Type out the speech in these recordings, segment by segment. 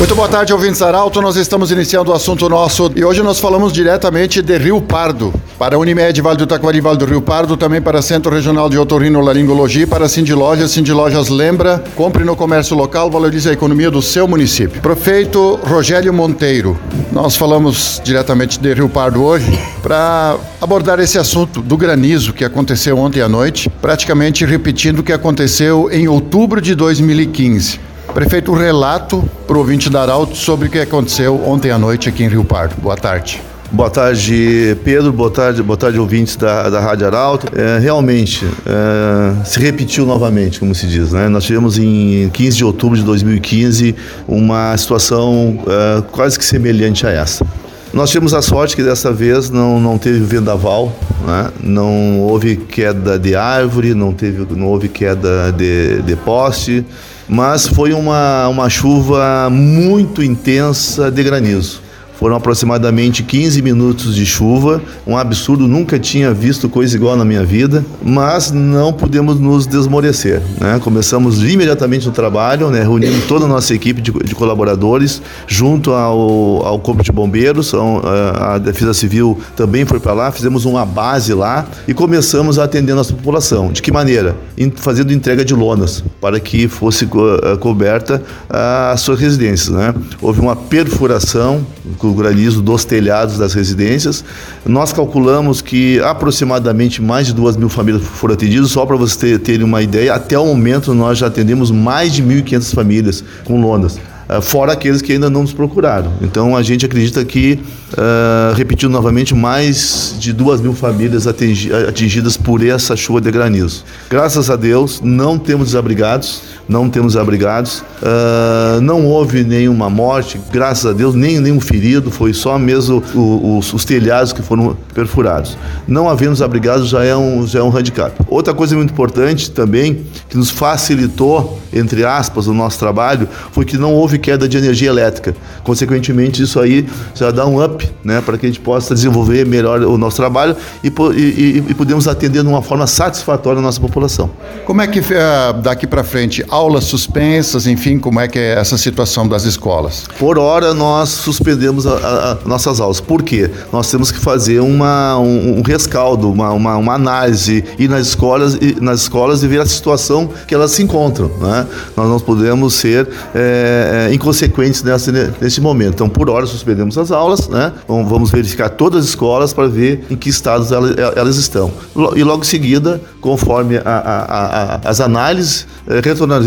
Muito boa tarde, ouvintes Arauto. Nós estamos iniciando o assunto nosso e hoje nós falamos diretamente de Rio Pardo. Para Unimed, Vale do Taquari, Vale do Rio Pardo, também para Centro Regional de Otorrinolaringologia, para Cindy Lojas. Cindy Lojas lembra, compre no comércio local, valorize a economia do seu município. Prefeito Rogério Monteiro, nós falamos diretamente de Rio Pardo hoje para abordar esse assunto do granizo que aconteceu ontem à noite, praticamente repetindo o que aconteceu em outubro de 2015. Prefeito, um relato para o ouvinte da Arauto sobre o que aconteceu ontem à noite aqui em Rio Pardo. Boa tarde. Boa tarde, Pedro. Boa tarde, boa tarde, ouvintes da, da Rádio Arauto. É, realmente, é, se repetiu novamente, como se diz. Né? Nós tivemos em 15 de outubro de 2015 uma situação é, quase que semelhante a essa. Nós tivemos a sorte que dessa vez não, não teve vendaval, né? não houve queda de árvore, não, teve, não houve queda de, de poste mas foi uma, uma chuva muito intensa de granizo. Foram aproximadamente 15 minutos de chuva, um absurdo, nunca tinha visto coisa igual na minha vida, mas não podemos nos desmorecer. Né? Começamos imediatamente no trabalho, né? reunimos toda a nossa equipe de, de colaboradores, junto ao, ao Corpo de Bombeiros, a, a Defesa Civil também foi para lá, fizemos uma base lá e começamos a atender a nossa população. De que maneira? Fazendo entrega de lonas, para que fosse co eh, coberta as suas residências. Né? Houve uma perfuração do granizo dos telhados das residências. Nós calculamos que aproximadamente mais de duas mil famílias foram atendidas, só para vocês terem uma ideia, até o momento nós já atendemos mais de 1.500 famílias com lonas. Eh, fora aqueles que ainda não nos procuraram. Então a gente acredita que, uh, repetindo novamente, mais de duas mil famílias atingidas por essa chuva de granizo. Graças a Deus, não temos desabrigados, não temos abrigados, uh, não houve nenhuma morte, graças a Deus, nem nenhum ferido, foi só mesmo o, os, os, telhados que foram perfurados. Não havendo abrigados já é um, já é um handicap. Outra coisa muito importante também, que nos facilitou, entre aspas, o nosso trabalho, foi que não houve queda de energia elétrica. Consequentemente, isso aí já dá um up né, para que a gente possa desenvolver melhor o nosso trabalho e, e, e podemos atender de uma forma satisfatória a nossa população. Como é que uh, daqui para frente, aulas suspensas, enfim, como é que é essa situação das escolas? Por hora, nós suspendemos a, a, a nossas aulas. Por quê? Nós temos que fazer uma, um, um rescaldo, uma, uma, uma, análise, ir nas escolas, nas escolas e ver a situação que elas se encontram. Né? Nós não podemos ser é, inconsequentes nessa, nesse momento. Então, por hora, suspendemos as aulas, né? vamos verificar todas as escolas para ver em que estado elas, elas estão. E logo em seguida, conforme a, as análises, eh,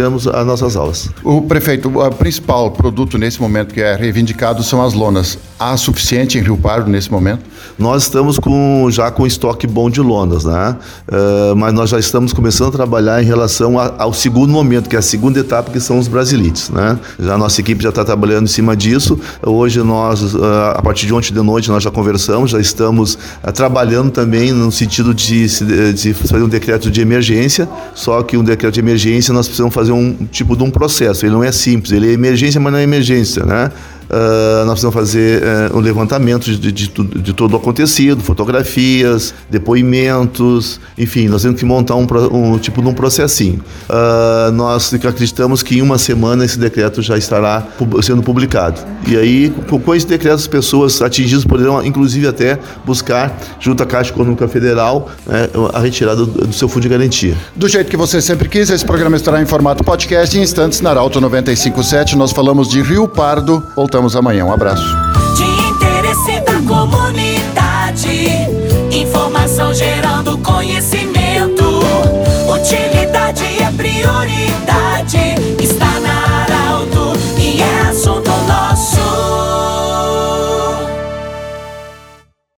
retornaremos às nossas aulas. O prefeito, o principal produto nesse momento que é reivindicado são as lonas. Há suficiente em Rio Pardo nesse momento? Nós estamos com, já com estoque bom de lonas, né? Uh, mas nós já estamos começando a trabalhar em relação a, ao segundo momento, que é a segunda etapa, que são os brasilites, né? Já a nossa equipe já está trabalhando em cima disso. Hoje nós, uh, a partir de ontem de noite, nós já conversamos, já estamos uh, trabalhando também no sentido de, de fazer um decreto de emergência, só que um decreto de emergência nós precisamos fazer um tipo de um processo. Ele não é simples, ele é emergência, mas não é emergência, né? Uh, nós precisamos fazer uh, um levantamento de, de, de, todo o acontecido, fotografias, depoimentos, enfim, nós temos que montar um, um tipo de um processinho. Uh, nós acreditamos que em uma semana esse decreto já estará sendo publicado. E aí, com, com esse decreto, as pessoas atingidas poderão, inclusive, até buscar, junto à Caixa Econômica Federal, né, a retirada do, do, seu fundo de garantia. Do jeito que você sempre quis, esse programa estará em formato podcast em instantes na Arauto 957. Nós falamos de Rio Pardo. Voltamos Voltamos amanhã. Um abraço. De interesse da comunidade, informação gerando conhecimento, utilidade é prioridade.